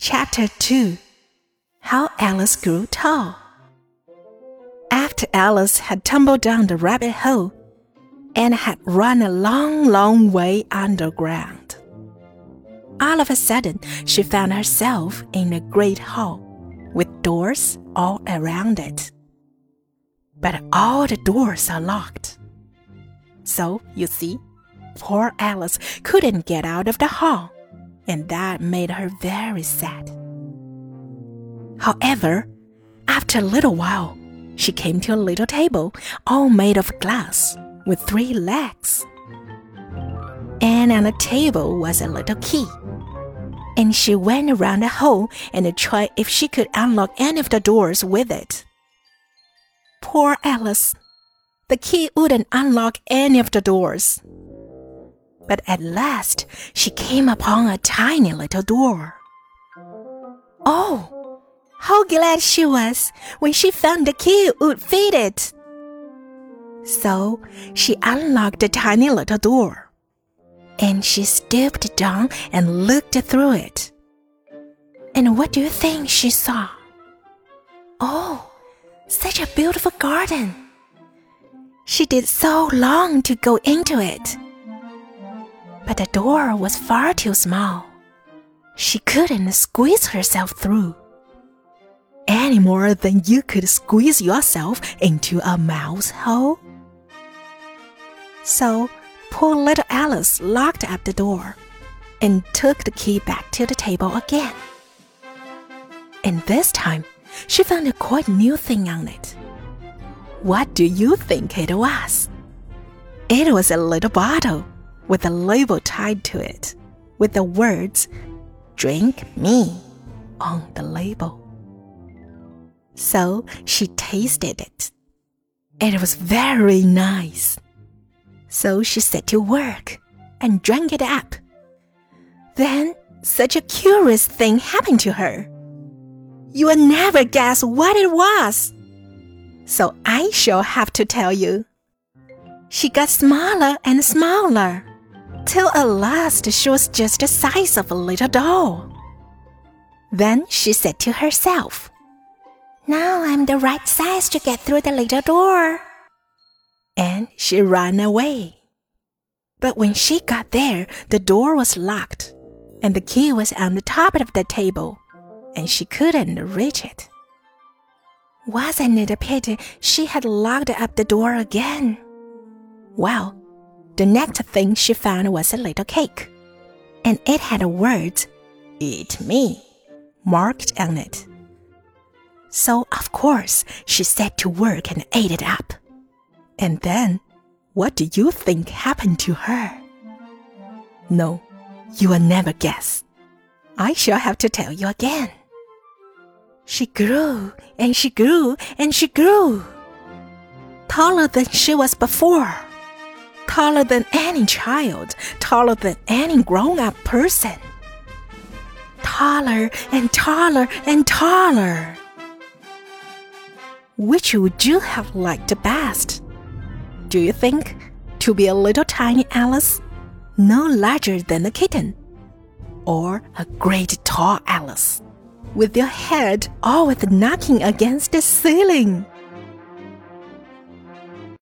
Chapter 2 How Alice Grew Tall. After Alice had tumbled down the rabbit hole and had run a long, long way underground, all of a sudden she found herself in a great hall with doors all around it. But all the doors are locked. So, you see, poor Alice couldn't get out of the hall and that made her very sad. However, after a little while, she came to a little table all made of glass with three legs. And on the table was a little key. And she went around the hole and tried if she could unlock any of the doors with it. Poor Alice! The key wouldn't unlock any of the doors but at last she came upon a tiny little door. Oh, how glad she was when she found the key would fit it! So she unlocked the tiny little door, and she stooped down and looked through it. And what do you think she saw? Oh, such a beautiful garden! She did so long to go into it but the door was far too small. She couldn't squeeze herself through. Any more than you could squeeze yourself into a mouse hole. So, poor little Alice locked up the door and took the key back to the table again. And this time, she found a quite new thing on it. What do you think it was? It was a little bottle with a label tied to it with the words, Drink me, on the label. So she tasted it. It was very nice. So she set to work and drank it up. Then such a curious thing happened to her. You will never guess what it was. So I shall have to tell you. She got smaller and smaller till at last she was just the size of a little doll. Then she said to herself, Now I'm the right size to get through the little door. And she ran away. But when she got there, the door was locked, and the key was on the top of the table, and she couldn't reach it. Wasn't it a pity she had locked up the door again? Well, the next thing she found was a little cake, and it had a word, Eat me, marked on it. So, of course, she set to work and ate it up. And then, what do you think happened to her? No, you will never guess. I shall have to tell you again. She grew and she grew and she grew, taller than she was before taller than any child, taller than any grown up person. Taller and taller and taller. Which would you have liked the best? Do you think to be a little tiny Alice, no larger than a kitten, or a great tall Alice, with your head always knocking against the ceiling?